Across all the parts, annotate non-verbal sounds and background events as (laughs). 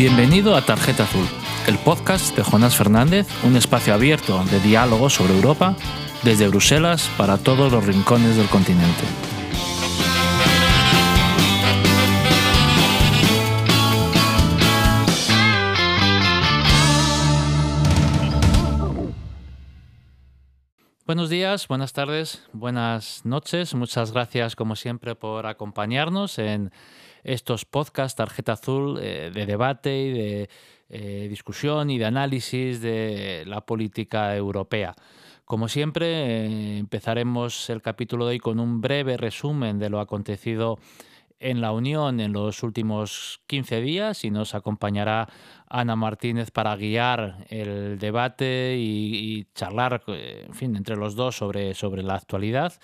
Bienvenido a Tarjeta Azul, el podcast de Jonás Fernández, un espacio abierto de diálogo sobre Europa desde Bruselas para todos los rincones del continente. Buenos días, buenas tardes, buenas noches. Muchas gracias, como siempre, por acompañarnos en estos podcasts Tarjeta Azul eh, de debate y de eh, discusión y de análisis de la política europea. Como siempre, eh, empezaremos el capítulo de hoy con un breve resumen de lo acontecido en la Unión en los últimos 15 días y nos acompañará Ana Martínez para guiar el debate y, charlar, eh, en fin, entre los dos sobre, sobre la actualidad.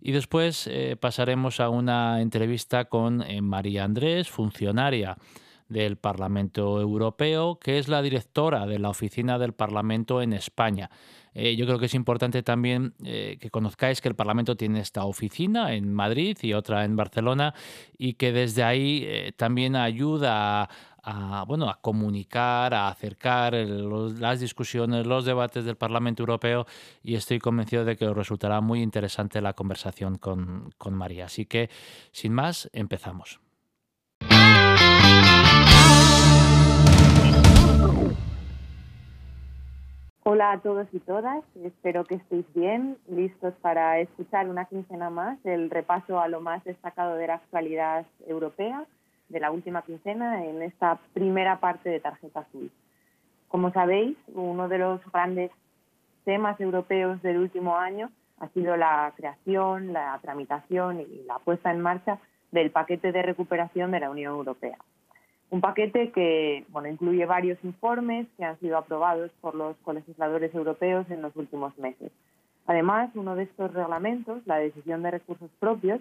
Y después eh, pasaremos a una entrevista con eh, María Andrés, funcionaria del Parlamento Europeo, que es la directora de la Oficina del Parlamento en España. Eh, yo creo que es importante también eh, que conozcáis que el Parlamento tiene esta oficina en Madrid y otra en Barcelona y que desde ahí eh, también ayuda a, bueno, a comunicar, a acercar las discusiones, los debates del Parlamento Europeo y estoy convencido de que os resultará muy interesante la conversación con, con María. Así que, sin más, empezamos. Hola a todos y todas, espero que estéis bien, listos para escuchar una quincena más el repaso a lo más destacado de la actualidad europea de la última quincena en esta primera parte de Tarjeta Azul. Como sabéis, uno de los grandes temas europeos del último año ha sido la creación, la tramitación y la puesta en marcha del paquete de recuperación de la Unión Europea. Un paquete que bueno, incluye varios informes que han sido aprobados por los colegisladores europeos en los últimos meses. Además, uno de estos reglamentos, la decisión de recursos propios,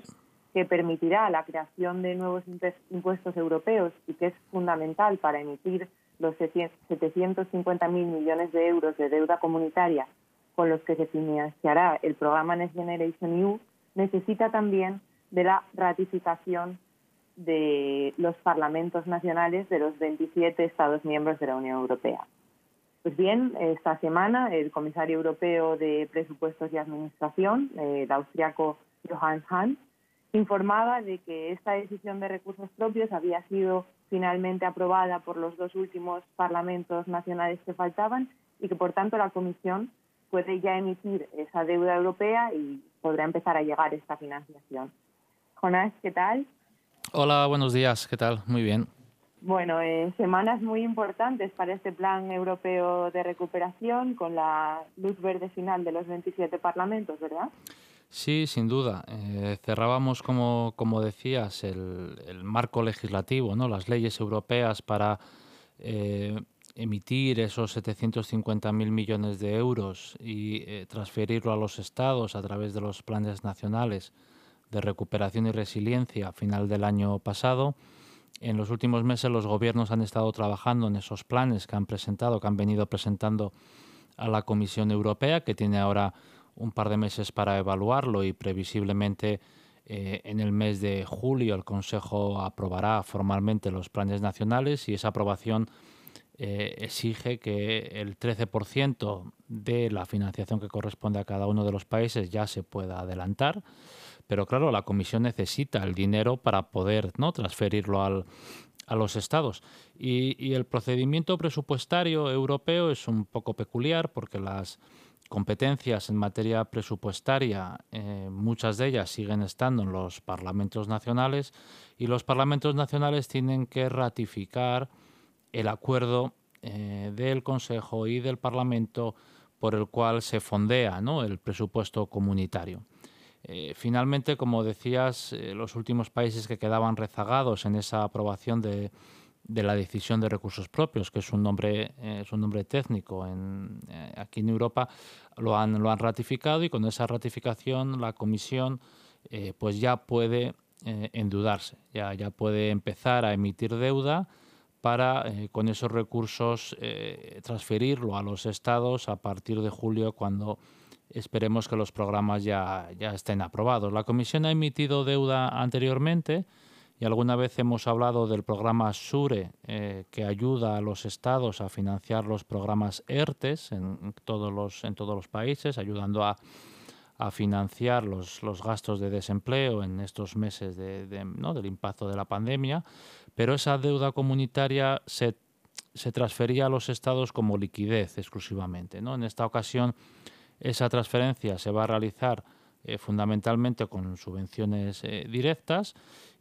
que permitirá la creación de nuevos impuestos europeos y que es fundamental para emitir los 750.000 millones de euros de deuda comunitaria con los que se financiará el programa Next Generation EU, necesita también de la ratificación de los parlamentos nacionales de los 27 Estados miembros de la Unión Europea. Pues bien, esta semana el comisario europeo de Presupuestos y Administración, el austriaco Johann Hahn, informaba de que esta decisión de recursos propios había sido finalmente aprobada por los dos últimos parlamentos nacionales que faltaban y que por tanto la Comisión puede ya emitir esa deuda europea y podrá empezar a llegar esta financiación. Jonás, ¿qué tal? Hola, buenos días, ¿qué tal? Muy bien. Bueno, eh, semanas muy importantes para este plan europeo de recuperación con la luz verde final de los 27 parlamentos, ¿verdad? Sí, sin duda. Eh, cerrábamos, como, como decías, el, el, marco legislativo, ¿no? las leyes europeas para eh, emitir esos 750.000 millones de euros y transferirlo a los estados a través de los planes nacionales de recuperación y resiliencia a final del año pasado. En los últimos meses los gobiernos han estado trabajando en esos planes que han presentado, que han venido presentando a la Comisión Europea, que tiene ahora un par de meses para evaluarlo y previsiblemente eh, en el mes de julio el Consejo aprobará formalmente los planes nacionales y esa aprobación eh, exige que el 13% de la financiación que corresponde a cada uno de los países ya se pueda adelantar. Pero claro, la Comisión necesita el dinero para poder ¿no? transferirlo a los estados. Y, el procedimiento presupuestario europeo es un poco peculiar porque las competencias en materia presupuestaria, eh, muchas de ellas siguen estando en los parlamentos nacionales y los parlamentos nacionales tienen que ratificar el acuerdo eh, del Consejo y del Parlamento por el cual se fondea ¿no? el presupuesto comunitario. Eh, finalmente, como decías, eh, los últimos países que quedaban rezagados en esa aprobación de, la decisión de recursos propios, que es un nombre, eh, es un nombre técnico aquí en Europa, lo han, lo han ratificado y con esa ratificación la Comisión pues ya puede endeudarse, ya, ya puede empezar a emitir deuda para con esos recursos transferirlo a los estados a partir de julio cuando esperemos que los programas ya, ya estén aprobados. La Comisión ha emitido deuda anteriormente y alguna vez hemos hablado del programa SURE, que ayuda a los estados a financiar los programas ERTES en, todos, los, en todos los países, ayudando a, financiar los, los, gastos de desempleo en estos meses de, ¿no? del impacto de la pandemia, pero esa deuda comunitaria se, se transfería a los estados como liquidez exclusivamente. ¿no? En esta ocasión, esa transferencia se va a realizar eh, fundamentalmente con subvenciones eh, directas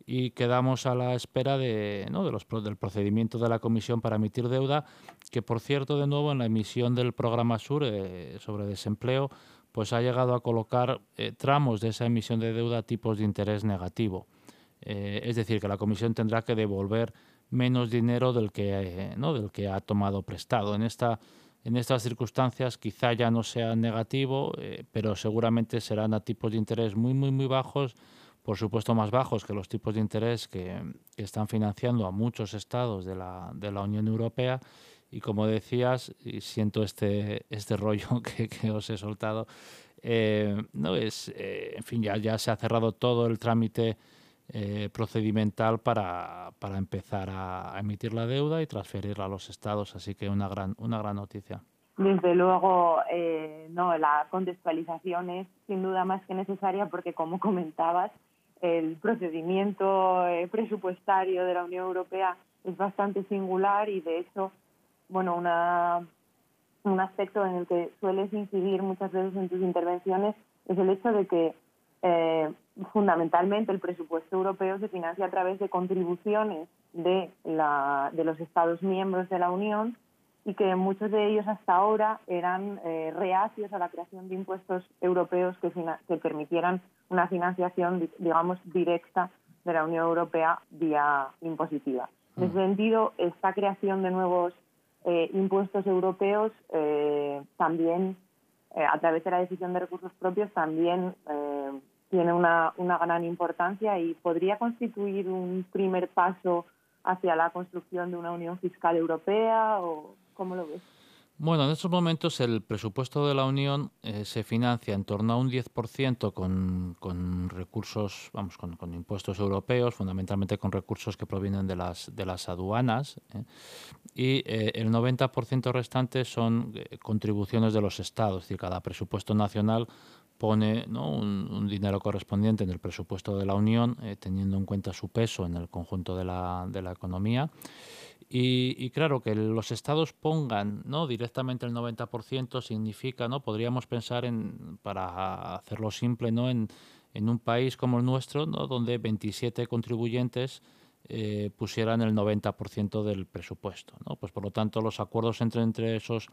y quedamos a la espera de, ¿no? los, del procedimiento de la Comisión para emitir deuda, que por cierto, de nuevo, en la emisión del programa SUR eh, sobre desempleo, pues ha llegado a colocar tramos de esa emisión de deuda tipos de interés negativo. es decir, que la Comisión tendrá que devolver menos dinero del que, ¿no? del que ha tomado prestado. En esta en estas circunstancias quizá ya no sea negativo, eh, pero seguramente serán a tipos de interés muy, muy, muy bajos, por supuesto más bajos que los tipos de interés que, están financiando a muchos estados de la, de la, Unión Europea. Y como decías, y siento este, este rollo (laughs) que, os he soltado, eh, no es, eh, en fin, ya, ya se ha cerrado todo el trámite eh, procedimental para, para empezar a, emitir la deuda y transferirla a los estados. Así que una gran, una gran noticia. Desde luego, eh, no, la contextualización es sin duda más que necesaria porque, como comentabas, el procedimiento eh, presupuestario de la Unión Europea es bastante singular y, de hecho, bueno, una, un aspecto en el que sueles incidir muchas veces en tus intervenciones es el hecho de que eh, fundamentalmente el presupuesto europeo se financia a través de contribuciones de, la, de los Estados miembros de la Unión y que muchos de ellos hasta ahora eran eh, reacios a la creación de impuestos europeos que, que permitieran una financiación, digamos, directa de la Unión Europea vía impositiva. En ese mm. sentido, esta creación de nuevos eh, impuestos europeos eh, también, a través de la decisión de recursos propios, también tiene una, una gran importancia y podría constituir un primer paso hacia la construcción de una unión fiscal europea o cómo lo ves? Bueno, en estos momentos el presupuesto de la Unión eh, se financia en torno a un 10% con, con recursos, vamos, con, con, impuestos europeos, fundamentalmente con recursos que provienen de las, de las aduanas, ¿eh? y eh, el 90% restante son contribuciones de los estados, es decir, cada presupuesto nacional pone un, dinero correspondiente en el presupuesto de la Unión, eh, teniendo en cuenta su peso en el conjunto de la, economía. Y, claro, que los estados pongan directamente el 90% significa, ¿no? podríamos pensar, en, para hacerlo simple, ¿no? en, en un país como el nuestro, ¿no? donde 27 contribuyentes eh, pusieran el 90% del presupuesto. ¿no? Pues por lo tanto, los acuerdos entre, entre esos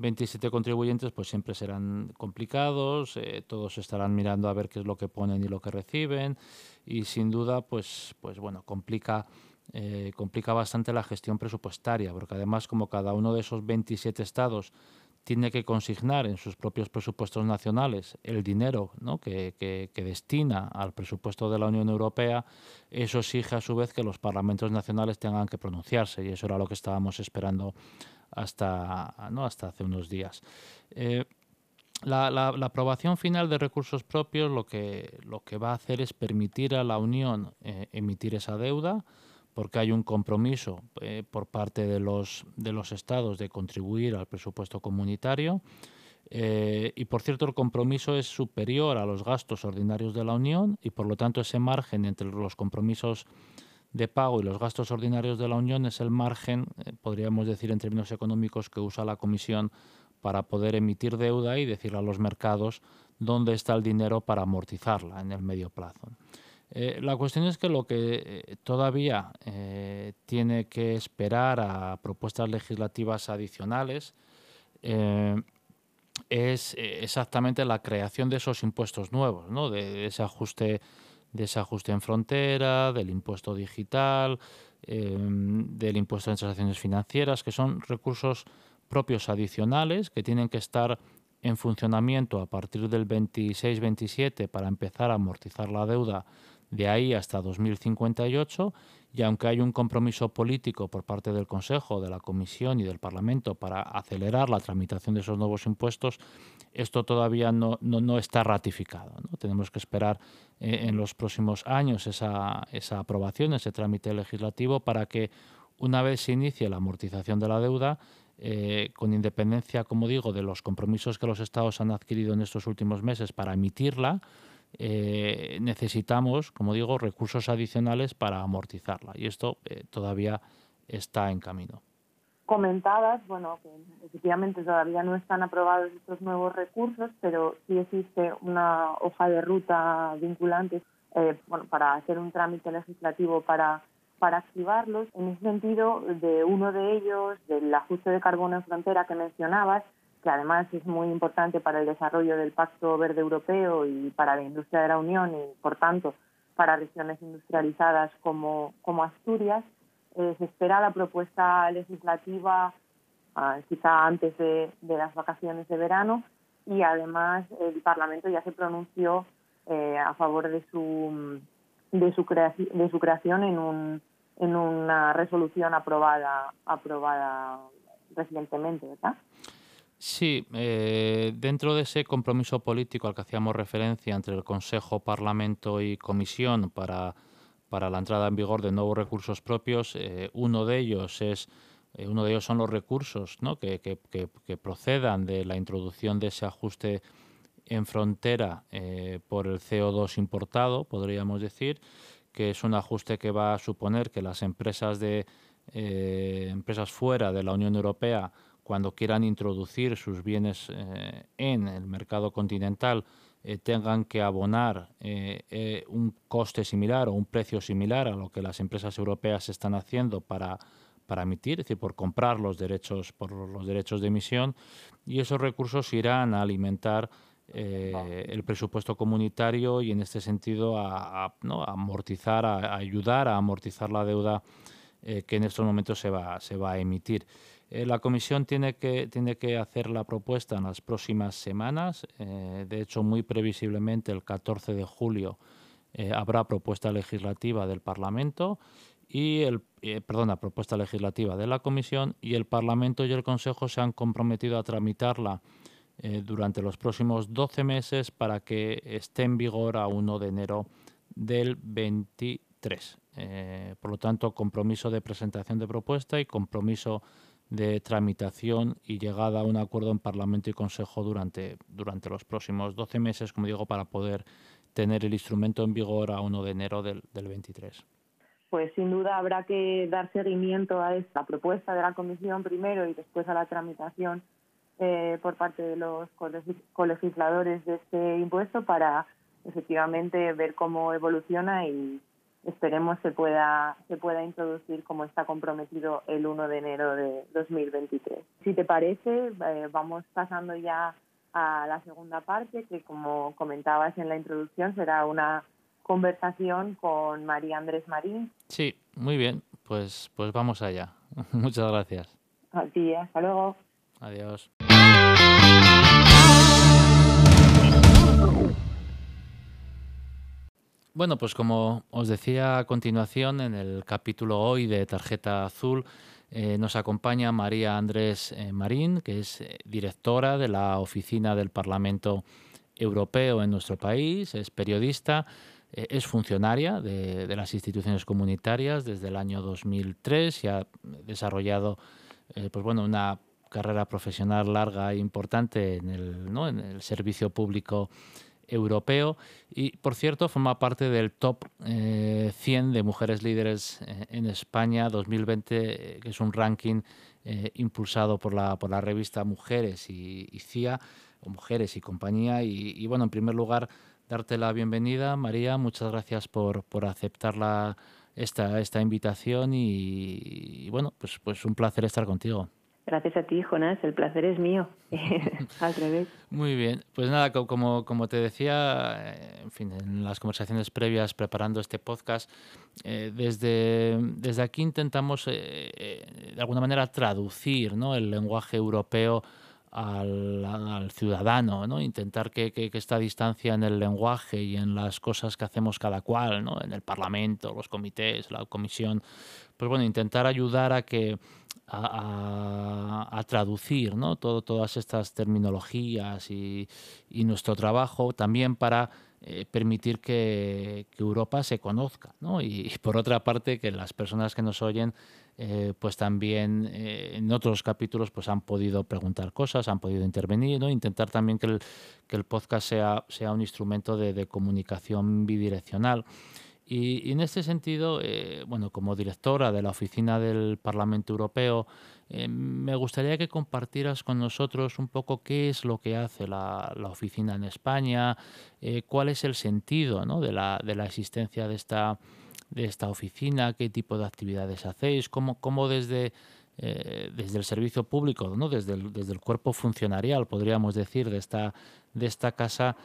27 contribuyentes pues siempre serán complicados, eh, todos estarán mirando a ver qué es lo que ponen y lo que reciben y sin duda pues, pues bueno, complica, eh, complica bastante la gestión presupuestaria porque además como cada uno de esos 27 estados tiene que consignar en sus propios presupuestos nacionales el dinero que, que, destina al presupuesto de la Unión Europea, eso exige a su vez que los parlamentos nacionales tengan que pronunciarse y eso era lo que estábamos esperando hasta, ¿no? hasta hace unos días. Eh, la, la, aprobación final de recursos propios lo que, lo que va a hacer es permitir a la Unión eh, emitir esa deuda, porque hay un compromiso eh, por parte de los, de los estados de contribuir al presupuesto comunitario. y por cierto, el compromiso es superior a los gastos ordinarios de la Unión y por lo tanto ese margen entre los compromisos de pago y los gastos ordinarios de la Unión es el margen, eh, podríamos decir en términos económicos, que usa la Comisión para poder emitir deuda y decir a los mercados dónde está el dinero para amortizarla en el medio plazo. Eh, la cuestión es que lo que eh, todavía tiene que esperar a propuestas legislativas adicionales es exactamente la creación de esos impuestos nuevos, ¿no? de ese ajuste desajuste en frontera, del impuesto digital, em, del impuesto de transacciones financieras, que son recursos propios adicionales que tienen que estar en funcionamiento a partir del 26-27 para empezar a amortizar la deuda de ahí hasta 2058 y aunque hay un compromiso político por parte del Consejo, de la Comisión y del Parlamento para acelerar la tramitación de esos nuevos impuestos, esto todavía no, no, está ratificado. ¿no? Tenemos que esperar eh, en los próximos años esa, esa aprobación, ese trámite legislativo, para que una vez se inicie la amortización de la deuda, eh, con independencia, como digo, de los compromisos que los estados han adquirido en estos últimos meses para emitirla, eh, necesitamos, como digo, recursos adicionales para amortizarla y esto eh, todavía está en camino. Comentabas, bueno, que efectivamente todavía no están aprobados estos nuevos recursos, pero sí existe una hoja de ruta vinculante eh, bueno, para hacer un trámite legislativo para, para activarlos. En ese sentido, de uno de ellos, del ajuste de carbono en frontera que mencionabas, que además es muy importante para el desarrollo del Pacto Verde Europeo y para la industria de la Unión y, por tanto, para regiones industrializadas como, como Asturias. Se espera la propuesta legislativa ah, quizá antes de, las vacaciones de verano y además el Parlamento ya se pronunció eh, a favor de su, de su, de su creación en, un, en una resolución aprobada, aprobada recientemente, ¿verdad? Sí, eh, dentro de ese compromiso político al que hacíamos referencia entre el Consejo, Parlamento y Comisión para, para la entrada en vigor de nuevos recursos propios, eh, uno de ellos es eh, uno de ellos son los recursos ¿no? que, que, que, procedan de la introducción de ese ajuste en frontera por el CO2 importado, podríamos decir, que es un ajuste que va a suponer que las empresas de empresas fuera de la Unión Europea cuando quieran introducir sus bienes eh, en el mercado continental eh, tengan que abonar eh, un coste similar o un precio similar a lo que las empresas europeas están haciendo para, para emitir, es decir, por comprar los derechos, por los derechos de emisión, y esos recursos irán a alimentar el presupuesto comunitario y en este sentido a, amortizar, a, ayudar a amortizar la deuda que en estos momentos se va, se va a emitir. Eh, la Comisión tiene que, tiene que hacer la propuesta en las próximas semanas. Eh, de hecho, muy previsiblemente el 14 de julio eh, habrá propuesta legislativa del Parlamento y el perdona, propuesta legislativa de la Comisión y el Parlamento y el Consejo se han comprometido a tramitarla durante los próximos 12 meses para que esté en vigor a 1 de enero del 23. por lo tanto, compromiso de presentación de propuesta y compromiso tramitación y llegada a un acuerdo en Parlamento y Consejo durante, durante los próximos 12 meses, como digo, para poder tener el instrumento en vigor a 1 de enero del, del 23. Pues sin duda habrá que dar seguimiento a esta propuesta de la Comisión primero y después a la tramitación eh, por parte de los colegisladores de este impuesto para efectivamente ver cómo evoluciona y, esperemos se pueda, se pueda introducir como está comprometido el 1 de enero de 2023. Si te parece, eh, vamos pasando ya a la segunda parte, que como comentabas en la introducción, será una conversación con María Andrés Marín. Sí, muy bien, pues, pues vamos allá. (laughs) Muchas gracias. A ti, hasta luego. Adiós. Bueno, pues como os decía a continuación en el capítulo hoy de Tarjeta Azul, eh, nos acompaña María Andrés eh, Marín, que es eh, directora de la Oficina del Parlamento Europeo en nuestro país, es periodista, es funcionaria de, las instituciones comunitarias desde el año 2003 y ha desarrollado pues bueno, una carrera profesional larga e importante en el, en el servicio público europeo y, por cierto, forma parte del top 100 eh, de mujeres líderes eh, en España 2020, eh, que es un ranking impulsado por la, por la revista Mujeres y, CIA, o Mujeres y compañía. Y, bueno, en primer lugar, darte la bienvenida, María. Muchas gracias por, por aceptar esta, esta invitación y, y, bueno, pues, pues un placer estar contigo. Gracias a ti, Jonás. El placer es mío. (laughs) (laughs) Al revés. Muy bien. Pues nada, como, como te decía, eh, en fin, en las conversaciones previas preparando este podcast, eh, desde, desde aquí intentamos eh, de alguna manera traducir ¿no? el lenguaje europeo al, ciudadano, ¿no? Intentar que, que, esta distancia en el lenguaje y en las cosas que hacemos cada cual, ¿no? En el Parlamento, los comités, la comisión, pues bueno, intentar ayudar a que a, traducir ¿no? Todas estas terminologías y, nuestro trabajo también para eh, permitir que, Europa se conozca, ¿no? Y, por otra parte que las personas que nos oyen, eh, pues también eh, en otros capítulos, pues han podido preguntar cosas, han podido intervenir, ¿no? Intentar también que el, que el podcast sea, sea un instrumento de comunicación bidireccional. Y, en este sentido, bueno, como directora de la oficina del Parlamento Europeo, eh, me gustaría que compartieras con nosotros un poco qué es lo que hace la, oficina en España, eh, cuál es el sentido de, la, de, la, existencia de esta, de esta oficina, qué tipo de actividades hacéis, cómo, cómo desde, eh, desde el servicio público, ¿no? desde, el, desde el cuerpo funcionarial, podríamos decir, de esta, de esta casa,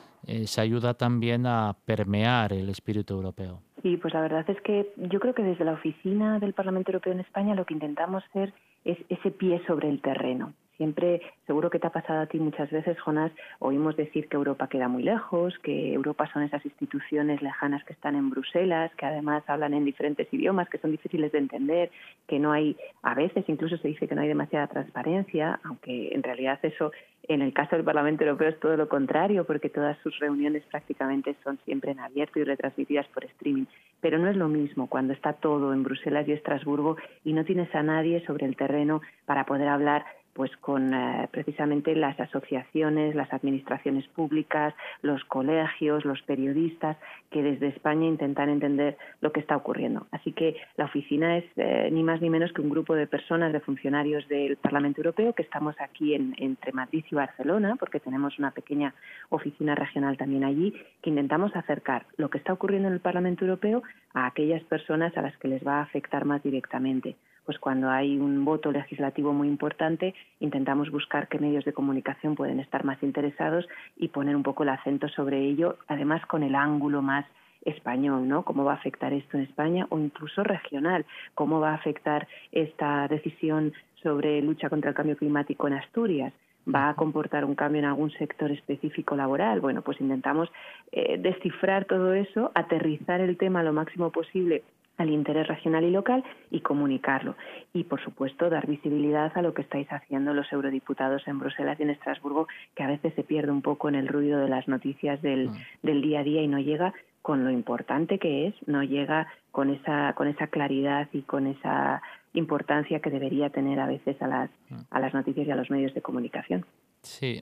se ayuda también a permear el espíritu europeo. Sí, pues la verdad es que yo creo que desde la oficina del Parlamento Europeo en España lo que intentamos ser es ese pie sobre el terreno. Siempre, seguro que te ha pasado a ti muchas veces, Jonás, oímos decir que Europa queda muy lejos, que Europa son esas instituciones lejanas que están en Bruselas, que además hablan en diferentes idiomas, que son difíciles de entender, que no hay, a veces incluso se dice que no hay demasiada transparencia, aunque en realidad eso en el caso del Parlamento Europeo es todo lo contrario, porque todas sus reuniones prácticamente son siempre en abierto y retransmitidas por streaming. Pero no es lo mismo cuando está todo en Bruselas y Estrasburgo y no tienes a nadie sobre el terreno para poder hablar pues con eh, precisamente las asociaciones, las administraciones públicas, los colegios, los periodistas que desde España intentan entender lo que está ocurriendo. Así que la oficina es eh, ni más ni menos que un grupo de personas, de funcionarios del Parlamento Europeo que estamos aquí en, entre Madrid y Barcelona, porque tenemos una pequeña oficina regional también allí, que intentamos acercar lo que está ocurriendo en el Parlamento Europeo a aquellas personas a las que les va a afectar más directamente pues cuando hay un voto legislativo muy importante, intentamos buscar qué medios de comunicación pueden estar más interesados y poner un poco el acento sobre ello, además con el ángulo más español, ¿no? Cómo va a afectar esto en España o incluso regional, cómo va a afectar esta decisión sobre lucha contra el cambio climático en Asturias. ¿Va a comportar un cambio en algún sector específico laboral? Bueno, pues intentamos eh, descifrar todo eso, aterrizar el tema lo máximo posible al interés regional y local y comunicarlo. Y, por supuesto, dar visibilidad a lo que estáis haciendo los eurodiputados en Bruselas y en Estrasburgo, que a veces se pierde un poco en el ruido de las noticias del, mm. del día a día y no llega con lo importante que es, no llega con esa, con esa claridad y con esa importancia que debería tener a veces a las, mm. a las noticias y a los medios de comunicación. Sí,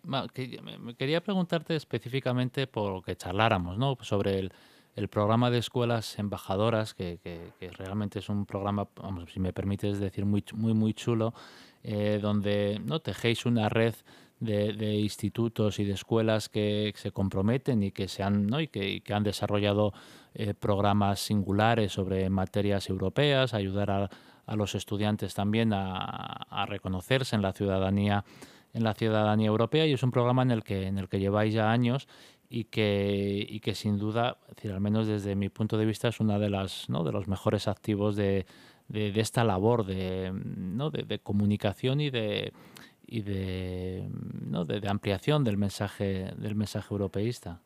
quería preguntarte específicamente por lo que charláramos, ¿no? Sobre el, el programa de escuelas embajadoras, que, realmente es un programa, si me permites decir, muy, muy, muy chulo, eh, donde tejéis una red de, institutos y de escuelas que se comprometen y que, se han, y que, han desarrollado eh, programas singulares sobre materias europeas, ayudar a, los estudiantes también a, a, reconocerse en la ciudadanía en la ciudadanía europea. Y es un programa en el que en el que lleváis ya años y que, y que sin duda, decir, al menos desde mi punto de vista, es una de las ¿no? de los mejores activos de, de, esta labor de, ¿no? de, comunicación y de y de, ¿no? de, ampliación del mensaje del mensaje europeísta.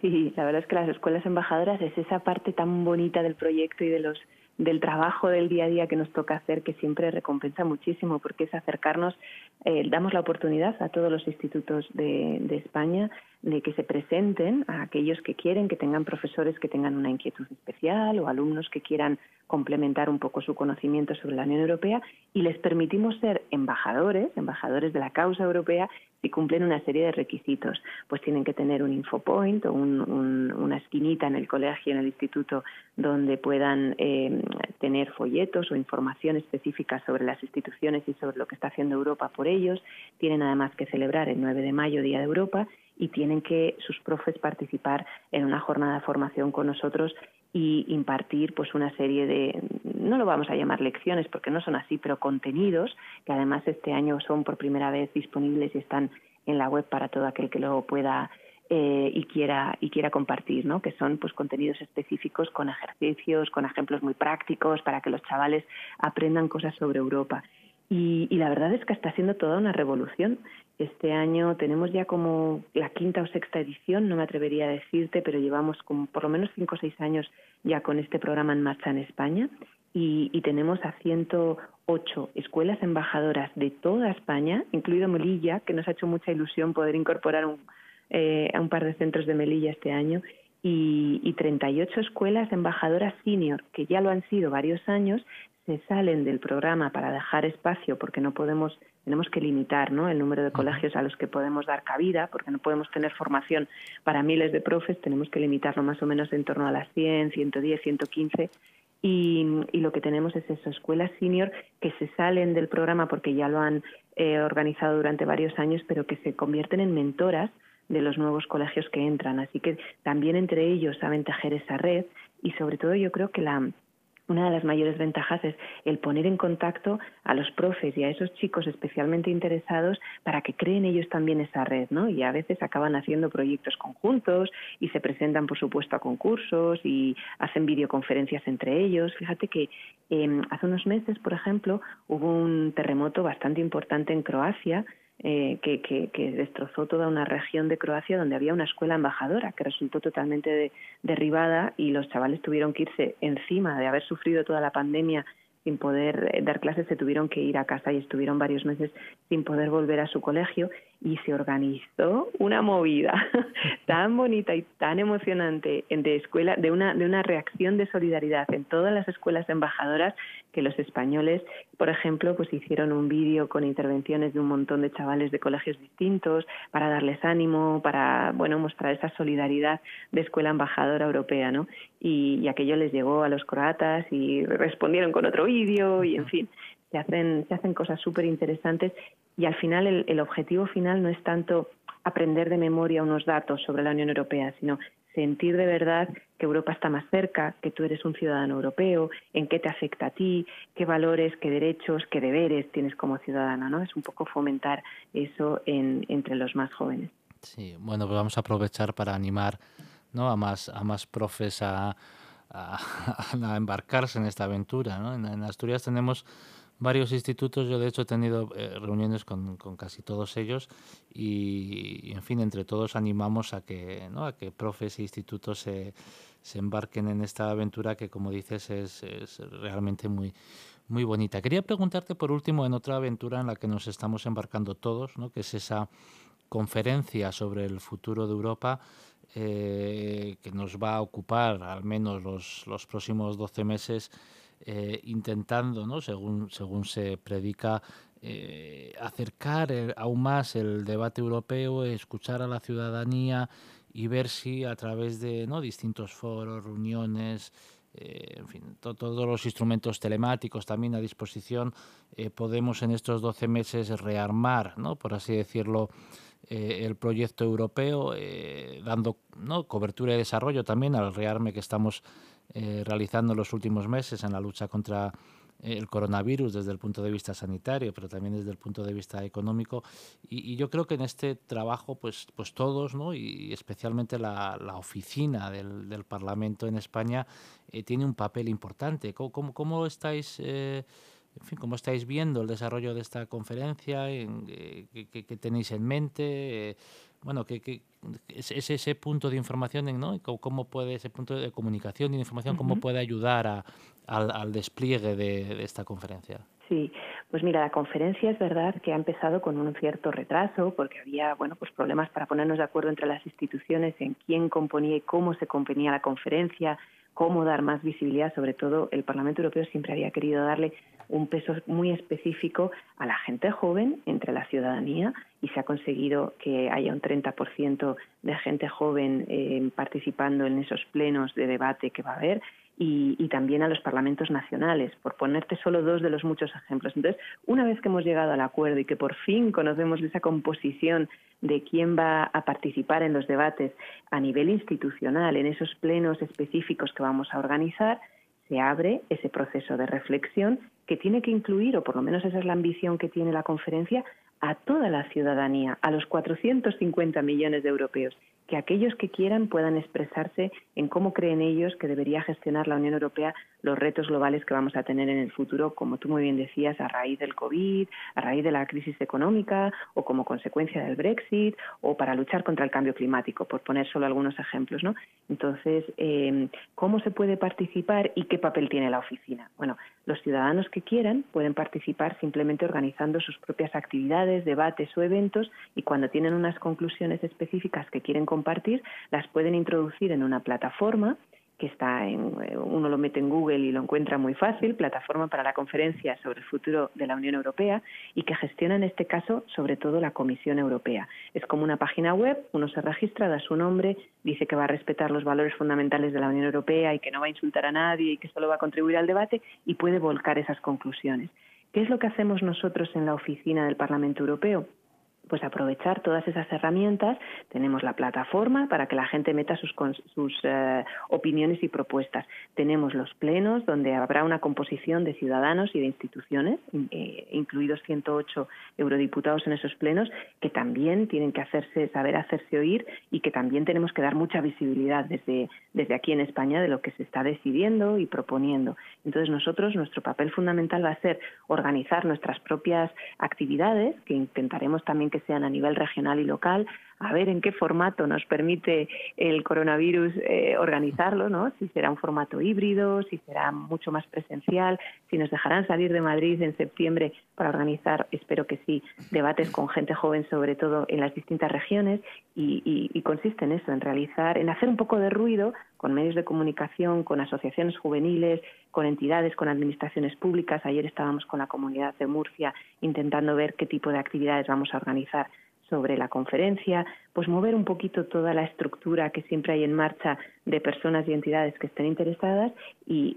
Sí, la verdad es que las escuelas embajadoras es esa parte tan bonita del proyecto y de los del trabajo del día a día que nos toca hacer que siempre recompensa muchísimo porque es acercarnos, eh, damos la oportunidad a todos los institutos de, de España de que se presenten a aquellos que quieren, que tengan profesores que tengan una inquietud especial o alumnos que quieran complementar un poco su conocimiento sobre la Unión Europea y les permitimos ser embajadores, embajadores de la causa europea si cumplen una serie de requisitos. Pues tienen que tener un infopoint o una esquinita en el colegio, en el instituto, donde puedan eh, tener folletos o información específica sobre las instituciones y sobre lo que está haciendo Europa por ellos. Tienen además que celebrar el 9 de mayo, Día de Europa, y tienen que sus profes participar en una jornada de formación con nosotros y impartir pues una serie de no lo vamos a llamar lecciones porque no son así pero contenidos que además este año son por primera vez disponibles y están en la web para todo aquel que lo pueda eh, y quiera y quiera compartir no que son pues contenidos específicos con ejercicios con ejemplos muy prácticos para que los chavales aprendan cosas sobre Europa Y, la verdad es que está siendo toda una revolución. Este año tenemos ya como la quinta o sexta edición, no me atrevería a decirte, pero llevamos como por lo menos cinco o seis años ya con este programa en marcha en España. Y, tenemos a 108 escuelas embajadoras de toda España, incluido Melilla, que nos ha hecho mucha ilusión poder incorporar un, eh, a un par de centros de Melilla este año, y, y 38 escuelas embajadoras senior, que ya lo han sido varios años, se salen del programa para dejar espacio porque no podemos tenemos que limitar ¿no? el número de colegios a los que podemos dar cabida, porque no podemos tener formación para miles de profes, tenemos que limitarlo más o menos en torno a las 100, 110, 115. Y, y lo que tenemos es eso, escuelas senior que se salen del programa porque ya lo han eh, organizado durante varios años, pero que se convierten en mentoras de los nuevos colegios que entran. Así que también entre ellos saben tejer esa red y sobre todo yo creo que la, una de las mayores ventajas es el poner en contacto a los profes y a esos chicos especialmente interesados para que creen ellos también esa red, ¿no? Y a veces acaban haciendo proyectos conjuntos y se presentan, por supuesto, a concursos y hacen videoconferencias entre ellos. Fíjate que eh, hace unos meses, por ejemplo, hubo un terremoto bastante importante en Croacia eh, que, que, destrozó toda una región de Croacia donde había una escuela embajadora que resultó totalmente derribada y los chavales tuvieron que irse encima de haber sufrido toda la pandemia sin poder eh, dar clases, se tuvieron que ir a casa y estuvieron varios meses sin poder volver a su colegio y se organizó una movida (laughs) tan bonita y tan emocionante de escuela, de una, de una reacción de solidaridad en todas las escuelas embajadoras que los españoles, por ejemplo, pues hicieron un vídeo con intervenciones de un montón de chavales de colegios distintos para darles ánimo, para bueno mostrar esa solidaridad de escuela embajadora europea, ¿no? Y, y aquello les llegó a los croatas y respondieron con otro vídeo y en fin se hacen, se hacen cosas súper interesantes y al final el, objetivo final no es tanto aprender de memoria unos datos sobre la Unión Europea, sino sentir de verdad que Europa está más cerca, que tú eres un ciudadano europeo, en qué te afecta a ti, qué valores, qué derechos, qué deberes tienes como ciudadano, ¿no? Es un poco fomentar eso en, entre los más jóvenes. Sí, bueno, pues vamos a aprovechar para animar a más a más profes a, (laughs) embarcarse en esta aventura. En, en Asturias tenemos varios institutos. Yo, de hecho, he tenido eh, reuniones con, con, casi todos ellos y, en fin, entre todos animamos a que, ¿no? a que profes e institutos se, se embarquen en esta aventura que, como dices, es, es realmente muy, muy bonita. Quería preguntarte, por último, en otra aventura en la que nos estamos embarcando todos, ¿no? que es esa conferencia sobre el futuro de Europa eh, que nos va a ocupar al menos los, los próximos 12 meses eh, intentando, ¿no? según, según se predica, eh, acercar el, aún más el debate europeo, escuchar a la ciudadanía y ver si a través de ¿no? distintos foros, reuniones, eh, en fin, to, todos los instrumentos telemáticos también a disposición, eh, podemos en estos 12 meses rearmar, ¿no? por así decirlo, eh, el proyecto europeo, eh, dando ¿no? cobertura y desarrollo también al rearme que estamos eh, realizando en los últimos meses en la lucha contra eh, el coronavirus desde el punto de vista sanitario, pero también desde el punto de vista económico. Y, y yo creo que en este trabajo, pues, pues todos, ¿no? y especialmente la, la oficina del, del, Parlamento en España, eh, tiene un papel importante. ¿Cómo, cómo, cómo estáis... Eh, en fin, ¿cómo estáis viendo el desarrollo de esta conferencia? En, eh, ¿qué, ¿qué, tenéis en mente? Bueno, que, que es, es, ese punto de información, ¿no? ¿Cómo puede, ese punto de comunicación y de información, cómo uh -huh. puede ayudar a, al, al, despliegue de, de, esta conferencia? Sí, pues mira, la conferencia es verdad que ha empezado con un cierto retraso porque había, bueno, pues problemas para ponernos de acuerdo entre las instituciones en quién componía y cómo se componía la conferencia, cómo dar más visibilidad, sobre todo el Parlamento Europeo siempre había querido darle un peso muy específico a la gente joven entre la ciudadanía y se ha conseguido que haya un 30% de gente joven eh, participando en esos plenos de debate que va a haber y, también a los parlamentos nacionales, por ponerte solo dos de los muchos ejemplos. Entonces, una vez que hemos llegado al acuerdo y que por fin conocemos esa composición de quién va a participar en los debates a nivel institucional, en esos plenos específicos que vamos a organizar, se abre ese proceso de reflexión que tiene que incluir, o por lo menos esa es la ambición que tiene la conferencia, a toda la ciudadanía, a los 450 millones de europeos, que aquellos que quieran puedan expresarse en cómo creen ellos que debería gestionar la Unión Europea los retos globales que vamos a tener en el futuro, como tú muy bien decías, a raíz del COVID, a raíz de la crisis económica o como consecuencia del Brexit o para luchar contra el cambio climático, por poner solo algunos ejemplos. ¿no? Entonces, eh, ¿cómo se puede participar y qué papel tiene la oficina? Bueno, los ciudadanos que quieran pueden participar simplemente organizando sus propias actividades, debates o eventos y cuando tienen unas conclusiones específicas que quieren compartir, las pueden introducir en una plataforma que está en, eh, uno lo mete en Google y lo encuentra muy fácil, plataforma para la conferencia sobre el futuro de la Unión Europea y que gestiona en este caso sobre todo la Comisión Europea. Es como una página web, uno se registra, da su nombre, dice que va a respetar los valores fundamentales de la Unión Europea y que no va a insultar a nadie y que solo va a contribuir al debate y puede volcar esas conclusiones. ¿Qué es lo que hacemos nosotros en la oficina del Parlamento Europeo? Pues aprovechar todas esas herramientas. Tenemos la plataforma para que la gente meta sus, sus eh, opiniones y propuestas. Tenemos los plenos donde habrá una composición de ciudadanos y de instituciones, eh, incluidos 108 eurodiputados en esos plenos, que también tienen que hacerse, saber hacerse oír y que también tenemos que dar mucha visibilidad desde, desde aquí en España de lo que se está decidiendo y proponiendo. Entonces nosotros, nuestro papel fundamental va a ser organizar nuestras propias actividades, que intentaremos también que sean a nivel regional y local, a ver en qué formato nos permite el coronavirus eh, organizarlo, ¿no? Si será un formato híbrido, si será mucho más presencial, si nos dejarán salir de Madrid en septiembre para organizar, espero que sí, debates con gente joven, sobre todo en las distintas regiones, y, y consiste en eso, en realizar, en hacer un poco de ruido con medios de comunicación, con asociaciones juveniles, con entidades, con administraciones públicas. Ayer estábamos con la comunidad de Murcia intentando ver qué tipo de actividades vamos a organizar sobre la conferencia, pues mover un poquito toda la estructura que siempre hay en marcha de personas y entidades que estén interesadas y,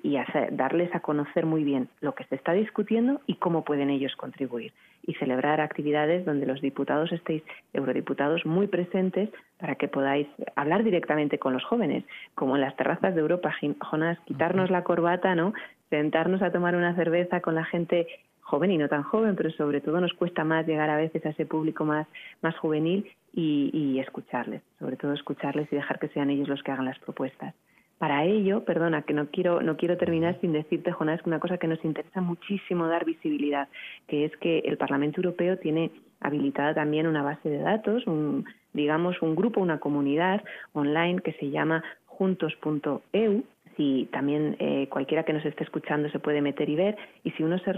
darles a conocer muy bien lo que se está discutiendo y cómo pueden ellos contribuir. Y celebrar actividades donde los diputados estéis, eurodiputados, muy presentes para que podáis hablar directamente con los jóvenes, como en las terrazas de Europa, Jonas, quitarnos la corbata, ¿no? sentarnos a tomar una cerveza con la gente joven y no tan joven, pero sobre todo nos cuesta más llegar a veces a ese público más, más juvenil y, escucharles, sobre todo escucharles y dejar que sean ellos los que hagan las propuestas. Para ello, perdona, que no quiero, no quiero terminar sin decirte, Jonás, una cosa que nos interesa muchísimo dar visibilidad, que es que el Parlamento Europeo tiene habilitada también una base de datos, un, digamos, un grupo, una comunidad online que se llama juntos.eu, si también eh, cualquiera que nos esté escuchando se puede meter y ver y si uno se,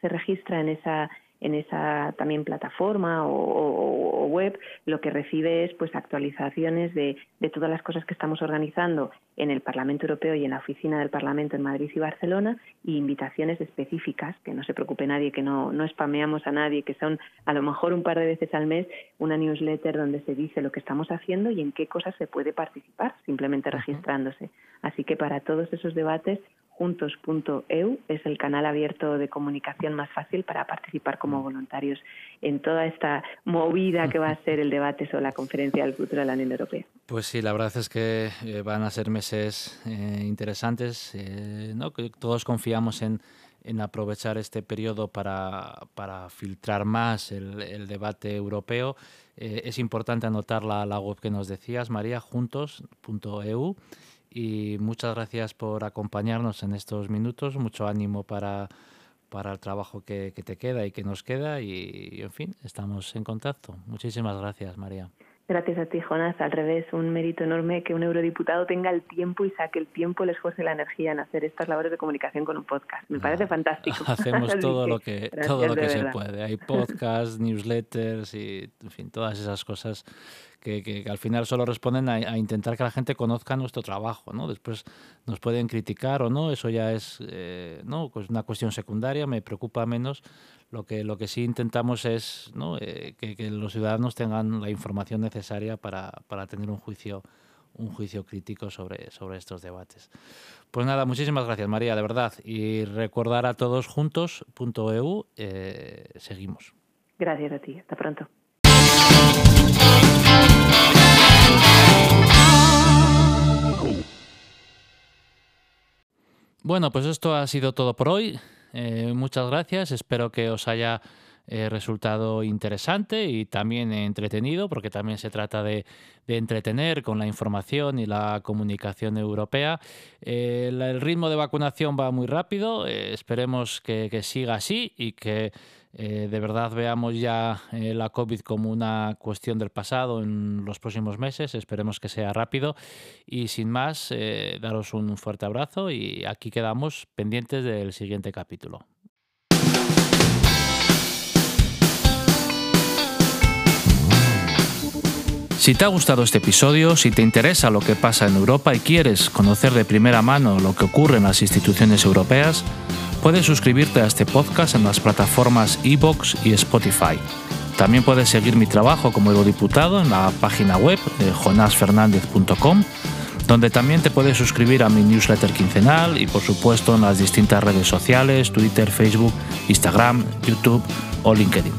se registra en esa en esa también plataforma o, web, lo que recibe es pues actualizaciones de, de, todas las cosas que estamos organizando en el Parlamento Europeo y en la oficina del Parlamento en Madrid y Barcelona y invitaciones específicas, que no se preocupe nadie, que no, no spameamos a nadie, que son a lo mejor un par de veces al mes una newsletter donde se dice lo que estamos haciendo y en qué cosas se puede participar, simplemente registrándose. Así que para todos esos debates juntos.eu es el canal abierto de comunicación más fácil para participar como mm. voluntarios en toda esta movida que va a ser el (laughs) debate sobre la conferencia del futuro de la Unión Europea. Pues sí, la verdad es que eh, van a ser meses eh, interesantes, eh, ¿no? que todos confiamos en, en aprovechar este periodo para, para filtrar más el, el debate europeo. es importante anotar la, la web que nos decías, María, juntos.eu y muchas gracias por acompañarnos en estos minutos. Mucho ánimo para, para el trabajo que, que te queda y que nos queda y, en fin, estamos en contacto. Muchísimas gracias, María. Gracias a ti, Jonas. Al revés, un mérito enorme que un eurodiputado tenga el tiempo y saque el tiempo, el esfuerzo y la energía en hacer estas labores de comunicación con un podcast. Me parece fantástico. (laughs) (laughs) Hacemos todo lo que, todo lo que se puede. Hay podcasts, newsletters y, en fin, todas esas cosas que, al final solo responden a, intentar que la gente conozca nuestro trabajo, ¿no? Después nos pueden criticar o no, eso ya es eh, ¿no? pues una cuestión secundaria, me preocupa menos. Lo que, lo que sí intentamos es. Eh, que, los ciudadanos tengan la información necesaria para, para tener un juicio un juicio crítico sobre, sobre estos debates. Pues nada, muchísimas gracias María, de verdad. Y recordar a todos juntos, .eu, eh, seguimos. Gracias a ti, hasta pronto. Bueno, pues esto ha sido todo por hoy. Eh, muchas gracias. Espero que os haya eh, resultado interesante y también entretenido, porque también se trata de, entretener con la información y la comunicación europea. el, ritmo de vacunación va muy rápido, esperemos que siga así y que eh, de verdad veamos ya eh, la COVID como una cuestión del pasado en los próximos meses. Esperemos que sea rápido. Y sin más, eh, daros un fuerte abrazo y aquí quedamos pendientes del siguiente capítulo. Si te ha gustado este episodio, si te interesa lo que pasa en Europa y quieres conocer de primera mano lo que ocurre en las instituciones europeas, Puedes suscribirte a este podcast en las plataformas iBox y Spotify. También puedes seguir mi trabajo como eurodiputado en la página web eh, jonasfernandez.com, donde también te puedes suscribir a mi newsletter quincenal y por supuesto en las distintas redes sociales, Twitter, Facebook, Instagram, YouTube o LinkedIn.